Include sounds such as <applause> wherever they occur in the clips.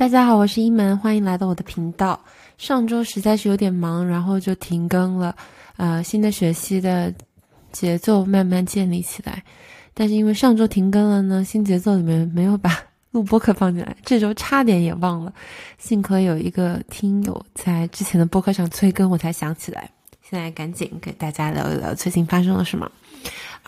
大家好，我是一门，欢迎来到我的频道。上周实在是有点忙，然后就停更了。呃，新的学期的节奏慢慢建立起来，但是因为上周停更了呢，新节奏里面没有把录播课放进来，这周差点也忘了。幸亏有一个听友在之前的播客上催更，我才想起来。现在赶紧给大家聊一聊最近发生了什么。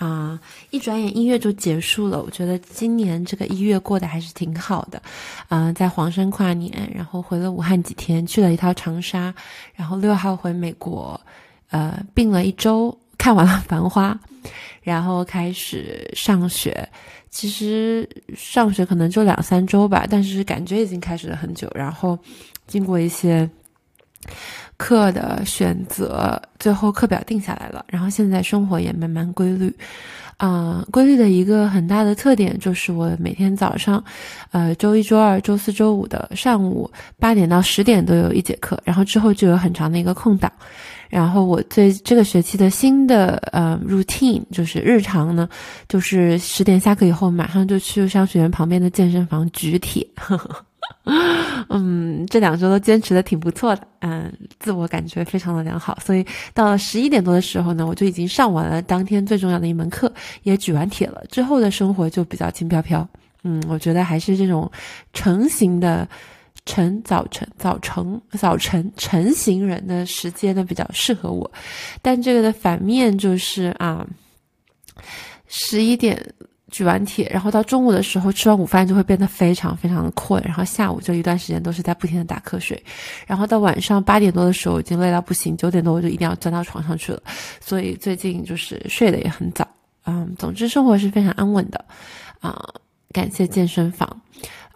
啊！一转眼一月就结束了，我觉得今年这个一月过得还是挺好的。嗯，在黄山跨年，然后回了武汉几天，去了一趟长沙，然后六号回美国，呃，病了一周，看完了《繁花》，<laughs> 然后开始上学。其实上学可能就两三周吧，但是感觉已经开始了很久。然后经过一些。课的选择，最后课表定下来了，然后现在生活也慢慢规律，啊，规律的一个很大的特点就是我每天早上，呃，周一、周二、周四周五的上午八点到十点都有一节课，然后之后就有很长的一个空档，然后我最这个学期的新的呃 routine 就是日常呢，就是十点下课以后马上就去商学院旁边的健身房举铁。<laughs> <laughs> 嗯，这两周都坚持的挺不错的，嗯，自我感觉非常的良好，所以到了十一点多的时候呢，我就已经上完了当天最重要的一门课，也举完铁了，之后的生活就比较轻飘飘。嗯，我觉得还是这种成型的晨早晨早晨早晨成型人的时间呢比较适合我，但这个的反面就是啊，十一点。举完铁，然后到中午的时候吃完午饭就会变得非常非常的困，然后下午这一段时间都是在不停的打瞌睡，然后到晚上八点多的时候已经累到不行，九点多我就一定要钻到床上去了，所以最近就是睡得也很早，嗯，总之生活是非常安稳的，啊，感谢健身房。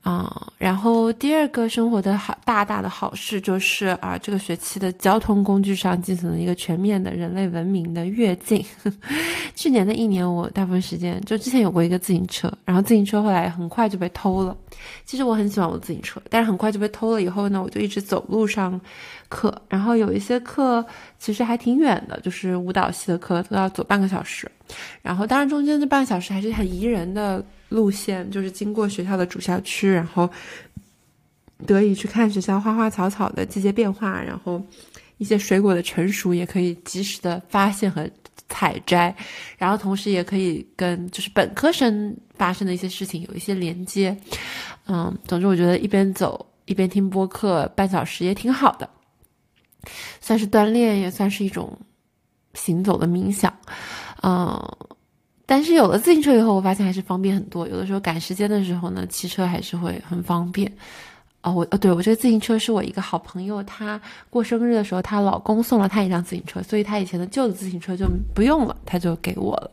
啊，然后第二个生活的好大大的好事就是啊，这个学期的交通工具上进行了一个全面的人类文明的跃进。<laughs> 去年的一年，我大部分时间就之前有过一个自行车，然后自行车后来很快就被偷了。其实我很喜欢我的自行车，但是很快就被偷了。以后呢，我就一直走路上课，然后有一些课其实还挺远的，就是舞蹈系的课都要走半个小时。然后当然中间这半个小时还是很宜人的。路线就是经过学校的主校区，然后得以去看学校花花草草的季节变化，然后一些水果的成熟也可以及时的发现和采摘，然后同时也可以跟就是本科生发生的一些事情有一些连接。嗯，总之我觉得一边走一边听播客半小时也挺好的，算是锻炼，也算是一种行走的冥想。嗯。但是有了自行车以后，我发现还是方便很多。有的时候赶时间的时候呢，骑车还是会很方便。哦，我哦，对我这个自行车是我一个好朋友，她过生日的时候，她老公送了她一辆自行车，所以她以前的旧的自行车就不用了，她就给我了。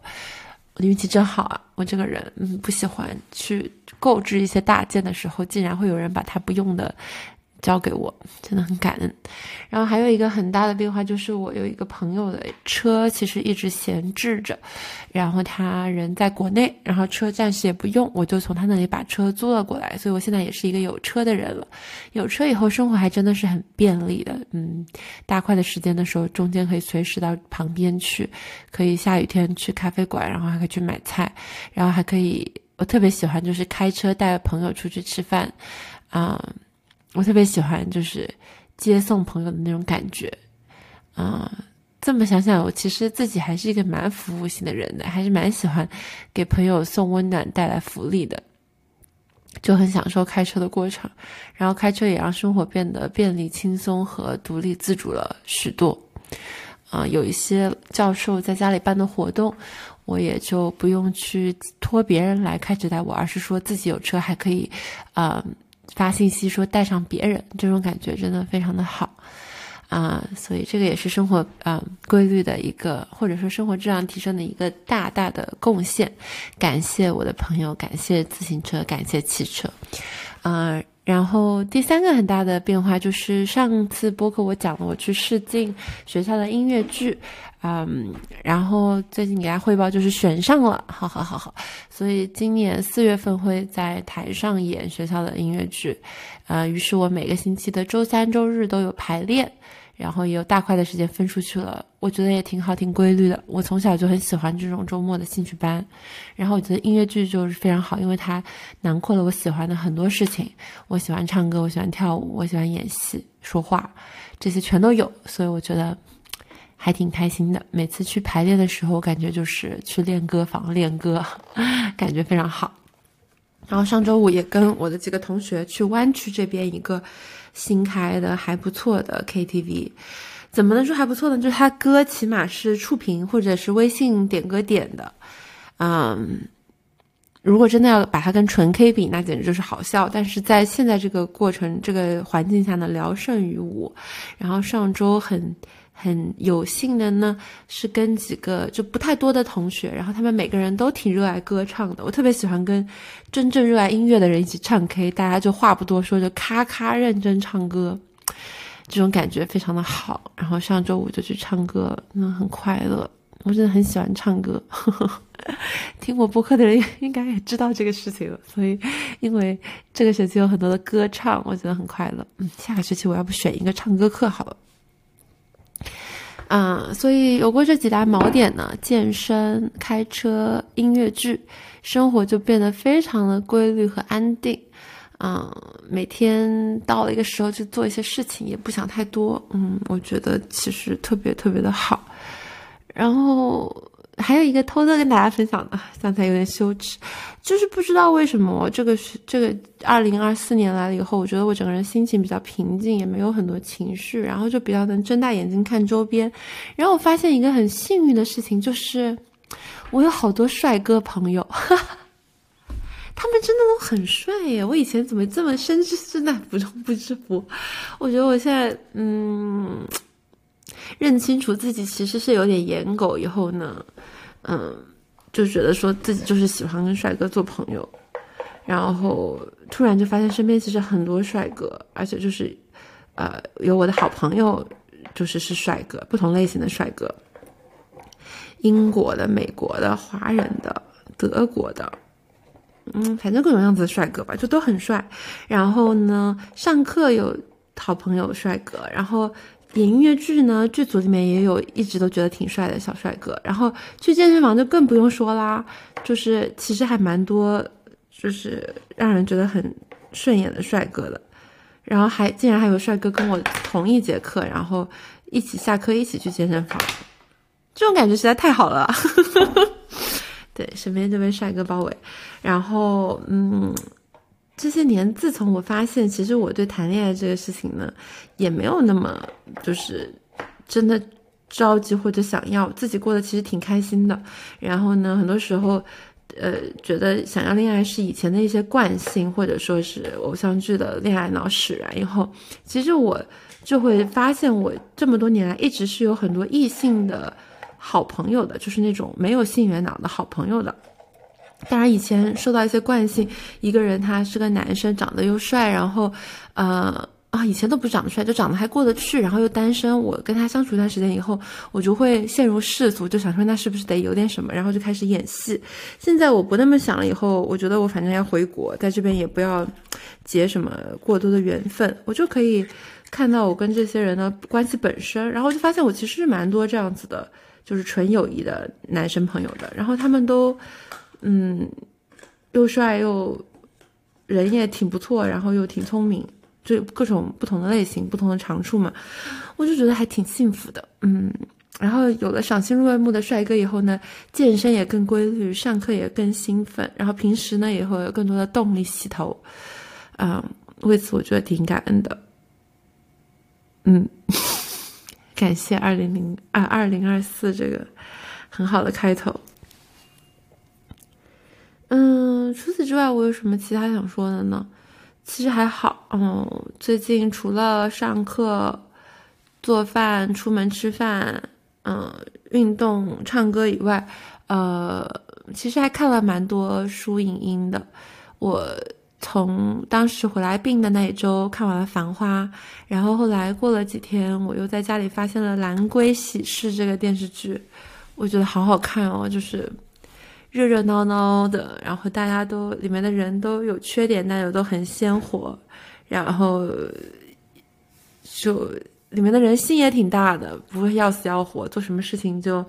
我的运气真好啊！我这个人嗯不喜欢去购置一些大件的时候，竟然会有人把它不用的。交给我，真的很感恩。然后还有一个很大的变化就是，我有一个朋友的车其实一直闲置着，然后他人在国内，然后车暂时也不用，我就从他那里把车租了过来。所以我现在也是一个有车的人了。有车以后，生活还真的是很便利的。嗯，大块的时间的时候，中间可以随时到旁边去，可以下雨天去咖啡馆，然后还可以去买菜，然后还可以，我特别喜欢就是开车带朋友出去吃饭，啊。我特别喜欢就是接送朋友的那种感觉，啊，这么想想，我其实自己还是一个蛮服务型的人的，还是蛮喜欢给朋友送温暖、带来福利的，就很享受开车的过程。然后开车也让生活变得便利、轻松和独立自主了许多。啊，有一些教授在家里办的活动，我也就不用去托别人来开车带我，而是说自己有车还可以，啊。发信息说带上别人，这种感觉真的非常的好，啊，所以这个也是生活啊规律的一个，或者说生活质量提升的一个大大的贡献。感谢我的朋友，感谢自行车，感谢汽车，啊，然后第三个很大的变化就是上次播客我讲了我去试镜学校的音乐剧。嗯，然后最近给大家汇报就是选上了，好好好好，所以今年四月份会在台上演学校的音乐剧，呃，于是我每个星期的周三、周日都有排练，然后也有大块的时间分出去了，我觉得也挺好，挺规律的。我从小就很喜欢这种周末的兴趣班，然后我觉得音乐剧就是非常好，因为它囊括了我喜欢的很多事情。我喜欢唱歌，我喜欢跳舞，我喜欢演戏、说话，这些全都有，所以我觉得还挺开心的。每次去排练的时候，感觉就是去练歌房练歌，<laughs> 感觉非常好。然后上周五也跟我的几个同学去湾区这边一个。新开的还不错的 KTV，怎么能说还不错呢？就是它歌起码是触屏或者是微信点歌点的，嗯，如果真的要把它跟纯 K 比，那简直就是好笑。但是在现在这个过程、这个环境下呢，聊胜于无。然后上周很。很有幸的呢，是跟几个就不太多的同学，然后他们每个人都挺热爱歌唱的。我特别喜欢跟真正热爱音乐的人一起唱 K，大家就话不多说，就咔咔认真唱歌，这种感觉非常的好。然后上周五就去唱歌，嗯，很快乐。我真的很喜欢唱歌，呵 <laughs> 呵听我播客的人应该也知道这个事情了。所以，因为这个学期有很多的歌唱，我觉得很快乐。嗯，下个学期我要不选一个唱歌课好了。啊，所以有过这几大锚点呢，健身、开车、音乐剧，生活就变得非常的规律和安定。啊，每天到了一个时候去做一些事情，也不想太多。嗯，我觉得其实特别特别的好。然后。还有一个偷偷跟大家分享的，<laughs> 刚才有点羞耻，就是不知道为什么这个是这个二零二四年来了以后，我觉得我整个人心情比较平静，也没有很多情绪，然后就比较能睁大眼睛看周边。然后我发现一个很幸运的事情，就是我有好多帅哥朋友，<laughs> 他们真的都很帅耶！我以前怎么这么深知之难不中不知福？我觉得我现在嗯。认清楚自己其实是有点颜狗以后呢，嗯，就觉得说自己就是喜欢跟帅哥做朋友，然后突然就发现身边其实很多帅哥，而且就是，呃，有我的好朋友，就是是帅哥，不同类型的帅哥，英国的、美国的、华人的、德国的，嗯，反正各种样子的帅哥吧，就都很帅。然后呢，上课有好朋友帅哥，然后。演音乐剧呢，剧组里面也有一直都觉得挺帅的小帅哥，然后去健身房就更不用说啦，就是其实还蛮多，就是让人觉得很顺眼的帅哥的，然后还竟然还有帅哥跟我同一节课，然后一起下课一起去健身房，这种感觉实在太好了，<laughs> 对，身边就被帅哥包围，然后嗯。这些年，自从我发现，其实我对谈恋爱这个事情呢，也没有那么就是真的着急或者想要，自己过得其实挺开心的。然后呢，很多时候，呃，觉得想要恋爱是以前的一些惯性，或者说是偶像剧的恋爱脑使然。以后，其实我就会发现，我这么多年来一直是有很多异性的好朋友的，就是那种没有性缘脑的好朋友的。当然，以前受到一些惯性，一个人他是个男生，长得又帅，然后，呃啊，以前都不长得帅，就长得还过得去，然后又单身。我跟他相处一段时间以后，我就会陷入世俗，就想说那是不是得有点什么，然后就开始演戏。现在我不那么想了，以后我觉得我反正要回国，在这边也不要结什么过多的缘分，我就可以看到我跟这些人的关系本身，然后就发现我其实是蛮多这样子的，就是纯友谊的男生朋友的，然后他们都。嗯，又帅又人也挺不错，然后又挺聪明，就各种不同的类型、不同的长处嘛，我就觉得还挺幸福的。嗯，然后有了赏心悦目的帅哥以后呢，健身也更规律，上课也更兴奋，然后平时呢也会有更多的动力洗头。嗯，为此我觉得挺感恩的。嗯，<laughs> 感谢二零零二二零二四这个很好的开头。嗯，除此之外，我有什么其他想说的呢？其实还好，嗯，最近除了上课、做饭、出门吃饭、嗯，运动、唱歌以外，呃，其实还看了蛮多书影音的。我从当时回来病的那一周看完了《繁花》，然后后来过了几天，我又在家里发现了《蓝龟喜事》这个电视剧，我觉得好好看哦，就是。热热闹闹的，然后大家都里面的人都有缺点，但又都很鲜活，然后就里面的人心也挺大的，不会要死要活，做什么事情就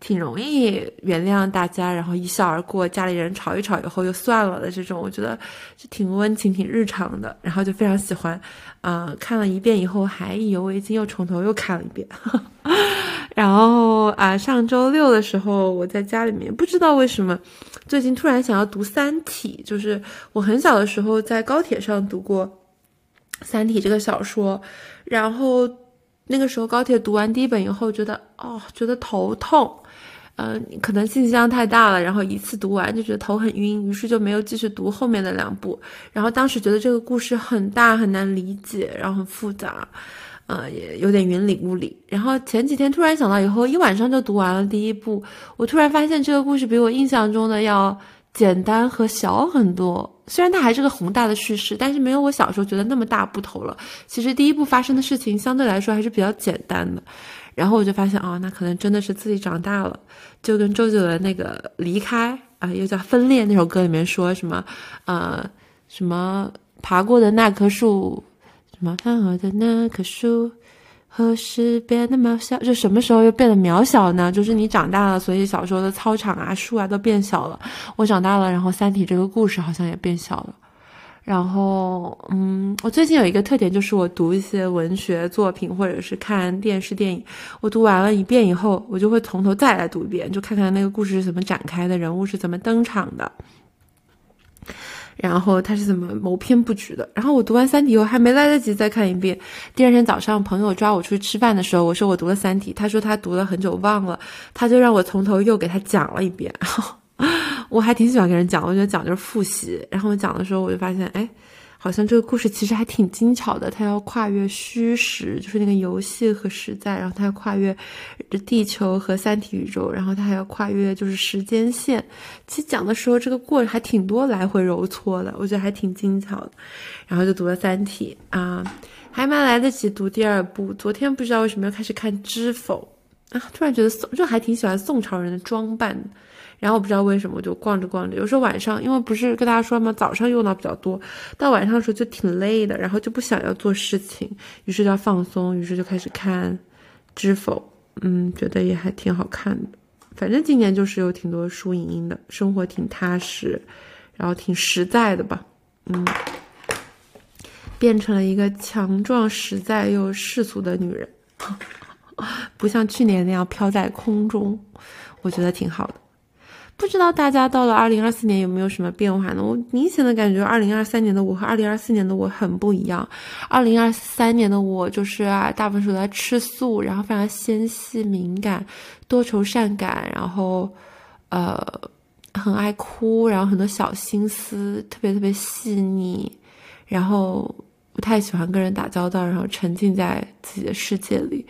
挺容易原谅大家，然后一笑而过。家里人吵一吵以后就算了的这种，我觉得是挺温情、挺日常的，然后就非常喜欢。啊，看了一遍以后还意犹未尽，又从头又看了一遍。<laughs> 然后啊，上周六的时候我在家里面，不知道为什么最近突然想要读《三体》，就是我很小的时候在高铁上读过《三体》这个小说，然后。那个时候高铁读完第一本以后，觉得哦，觉得头痛，嗯，可能信息量太大了，然后一次读完就觉得头很晕，于是就没有继续读后面的两部。然后当时觉得这个故事很大很难理解，然后很复杂，呃，也有点云里雾里。然后前几天突然想到，以后一晚上就读完了第一部，我突然发现这个故事比我印象中的要。简单和小很多，虽然它还是个宏大的叙事，但是没有我小时候觉得那么大不头了。其实第一部发生的事情相对来说还是比较简单的，然后我就发现哦，那可能真的是自己长大了，就跟周杰伦那个离开啊，又叫分裂那首歌里面说什么，呃，什么爬过的那棵树，么翻过的那棵树。何时变得渺小？就什么时候又变得渺小呢？就是你长大了，所以小时候的操场啊、树啊都变小了。我长大了，然后《三体》这个故事好像也变小了。然后，嗯，我最近有一个特点，就是我读一些文学作品或者是看电视电影，我读完了一遍以后，我就会从头再来读一遍，就看看那个故事是怎么展开的，人物是怎么登场的。然后他是怎么谋篇布局的？然后我读完《三体》以后还没来得及再看一遍。第二天早上，朋友抓我出去吃饭的时候，我说我读了《三体》，他说他读了很久忘了，他就让我从头又给他讲了一遍。我还挺喜欢跟人讲，我觉得讲就是复习。然后我讲的时候，我就发现，哎。好像这个故事其实还挺精巧的，它要跨越虚实，就是那个游戏和实在，然后它要跨越这地球和三体宇宙，然后它还要跨越就是时间线。其实讲的时候，这个过程还挺多来回揉搓的，我觉得还挺精巧的。然后就读了三体啊，还蛮来得及读第二部。昨天不知道为什么要开始看《知否》啊，突然觉得宋就还挺喜欢宋朝人的装扮。然后我不知道为什么，我就逛着逛着，有时候晚上，因为不是跟大家说吗？早上用脑比较多，到晚上的时候就挺累的，然后就不想要做事情，于是就要放松，于是就开始看《知否》，嗯，觉得也还挺好看的。反正今年就是有挺多输赢赢的，生活挺踏实，然后挺实在的吧，嗯，变成了一个强壮、实在又世俗的女人，<laughs> 不像去年那样飘在空中，我觉得挺好的。不知道大家到了二零二四年有没有什么变化呢？我明显的感觉二零二三年的我和二零二四年的我很不一样。二零二三年的我就是啊，大部分时候在吃素，然后非常纤细敏感、多愁善感，然后呃很爱哭，然后很多小心思特别特别细腻，然后不太喜欢跟人打交道，然后沉浸在自己的世界里。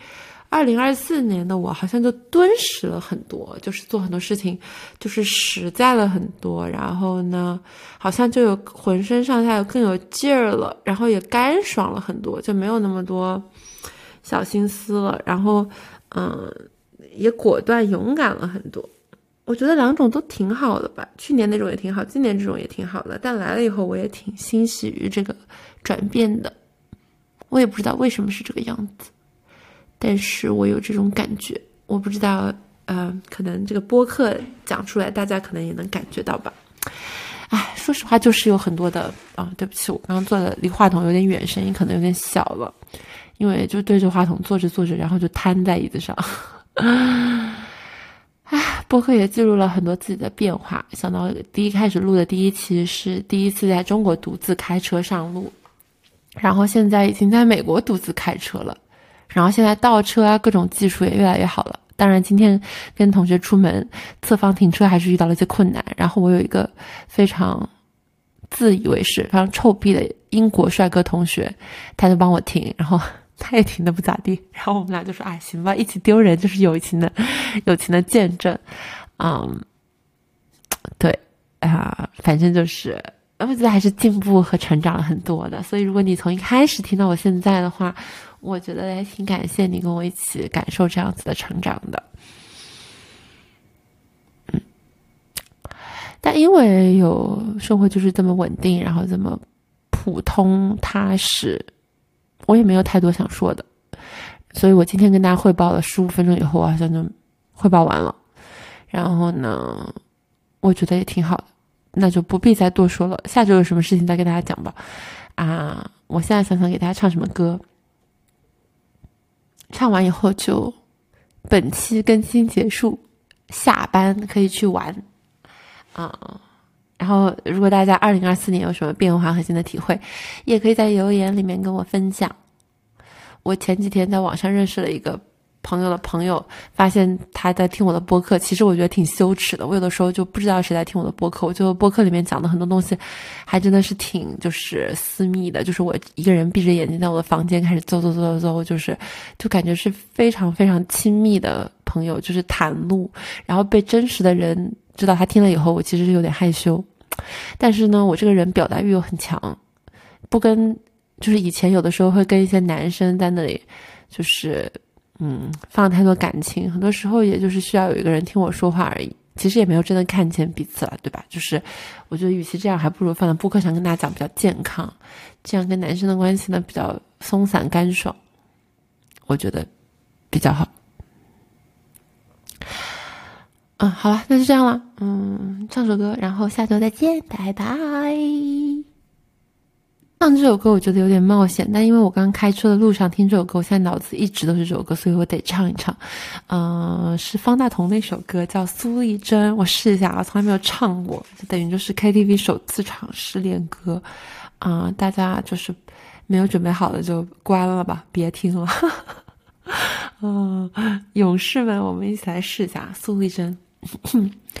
二零二四年的我好像就敦实了很多，就是做很多事情，就是实在了很多。然后呢，好像就有浑身上下更有劲儿了，然后也干爽了很多，就没有那么多小心思了。然后，嗯，也果断勇敢了很多。我觉得两种都挺好的吧。去年那种也挺好，今年这种也挺好的。但来了以后，我也挺欣喜于这个转变的。我也不知道为什么是这个样子。但是我有这种感觉，我不知道，呃，可能这个播客讲出来，大家可能也能感觉到吧。哎，说实话，就是有很多的啊，对不起，我刚刚坐的离话筒有点远，声音可能有点小了，因为就对着话筒坐着坐着，然后就瘫在椅子上。<laughs> 哎，播客也记录了很多自己的变化。想到第一开始录的第一期是第一次在中国独自开车上路，然后现在已经在美国独自开车了。然后现在倒车啊，各种技术也越来越好了。当然，今天跟同学出门侧方停车还是遇到了一些困难。然后我有一个非常自以为是、非常臭屁的英国帅哥同学，他就帮我停，然后 <laughs> 他也停的不咋地。然后我们俩就说：“哎，行吧，一起丢人就是友情的友情的见证。”嗯，对啊，反正就是，我觉得还是进步和成长了很多的。所以，如果你从一开始听到我现在的话，我觉得也挺感谢你跟我一起感受这样子的成长的，嗯，但因为有生活就是这么稳定，然后这么普通踏实，我也没有太多想说的。所以我今天跟大家汇报了十五分钟以后，我好像就汇报完了。然后呢，我觉得也挺好的，那就不必再多说了。下周有什么事情再跟大家讲吧。啊，我现在想想给大家唱什么歌，唱完以后就本期更新结束，下班可以去玩啊。然后，如果大家二零二四年有什么变化和新的体会，也可以在留言里面跟我分享。我前几天在网上认识了一个朋友的朋友，发现他在听我的播客。其实我觉得挺羞耻的，我有的时候就不知道谁在听我的播客。我觉得播客里面讲的很多东西，还真的是挺就是私密的。就是我一个人闭着眼睛在我的房间开始走走走走走，就是就感觉是非常非常亲密的朋友，就是袒露，然后被真实的人。知道他听了以后，我其实是有点害羞，<laughs> 但是呢，我这个人表达欲又很强，不跟就是以前有的时候会跟一些男生在那里，就是嗯放太多感情，很多时候也就是需要有一个人听我说话而已，其实也没有真的看见彼此了，对吧？就是我觉得与其这样，还不如放在播客上跟大家讲比较健康，这样跟男生的关系呢比较松散干爽，我觉得比较好。嗯，好了，那就这样了。嗯，唱首歌，然后下周再见，拜拜。唱这首歌我觉得有点冒险，但因为我刚开车的路上听这首歌，我现在脑子一直都是这首歌，所以我得唱一唱。嗯，是方大同那首歌叫《苏丽珍》，我试一下啊，从来没有唱过，就等于就是 KTV 首次唱失恋歌。啊，大家就是没有准备好的就关了吧，别听了。嗯，<laughs> 勇士们，我们一起来试一下苏丽珍。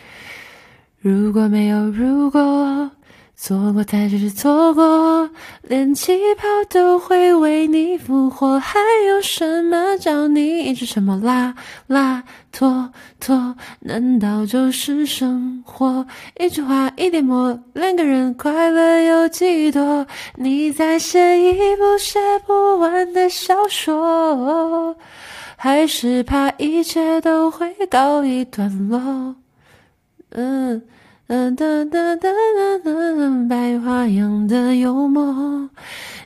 <coughs> 如果没有如果，错过才只是错过，连气泡都会为你复活，还有什么叫你一直沉默？拉拉拖拖，难道就是生活？一句话一点墨，两个人快乐有几多？你在写一部写不完的小说。还是怕一切都会告一段落。嗯嗯哒哒哒哒哒，白花样的幽默，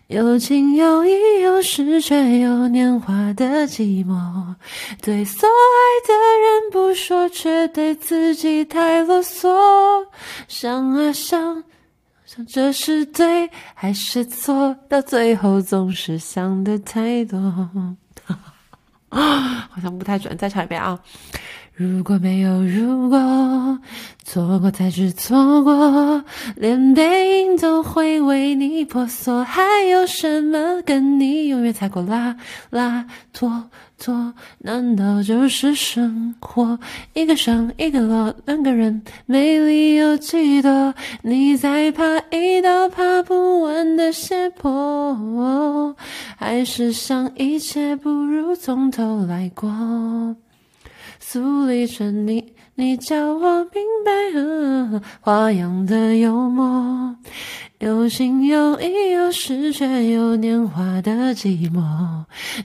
有情有义，有时却有年华的寂寞。对所爱的人不说，却对自己太啰嗦。想啊想，想这是对还是错？到最后总是想的太多。啊，<gasps> 好像不太准，再唱一遍啊！如果没有如果，错过才是错过，连背影都会为你婆娑，还有什么跟你永远踩过拉拉拖拖？难道就是生活？一个上一个落，两个人，没理由几多？你在爬一道爬不完的斜坡，还是想一切不如从头来过？苏里春，你你叫我明白，花样的幽默，有情有义，有时却有年华的寂寞。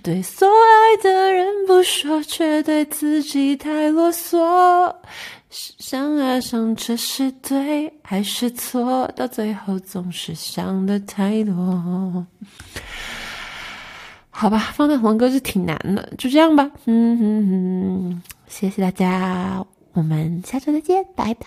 对所爱的人不说，却对自己太啰嗦。想啊想，这是对还是错？到最后总是想的太多。好吧，放在红歌就挺难的，就这样吧。嗯哼哼。谢谢大家，我们下周再见，拜拜。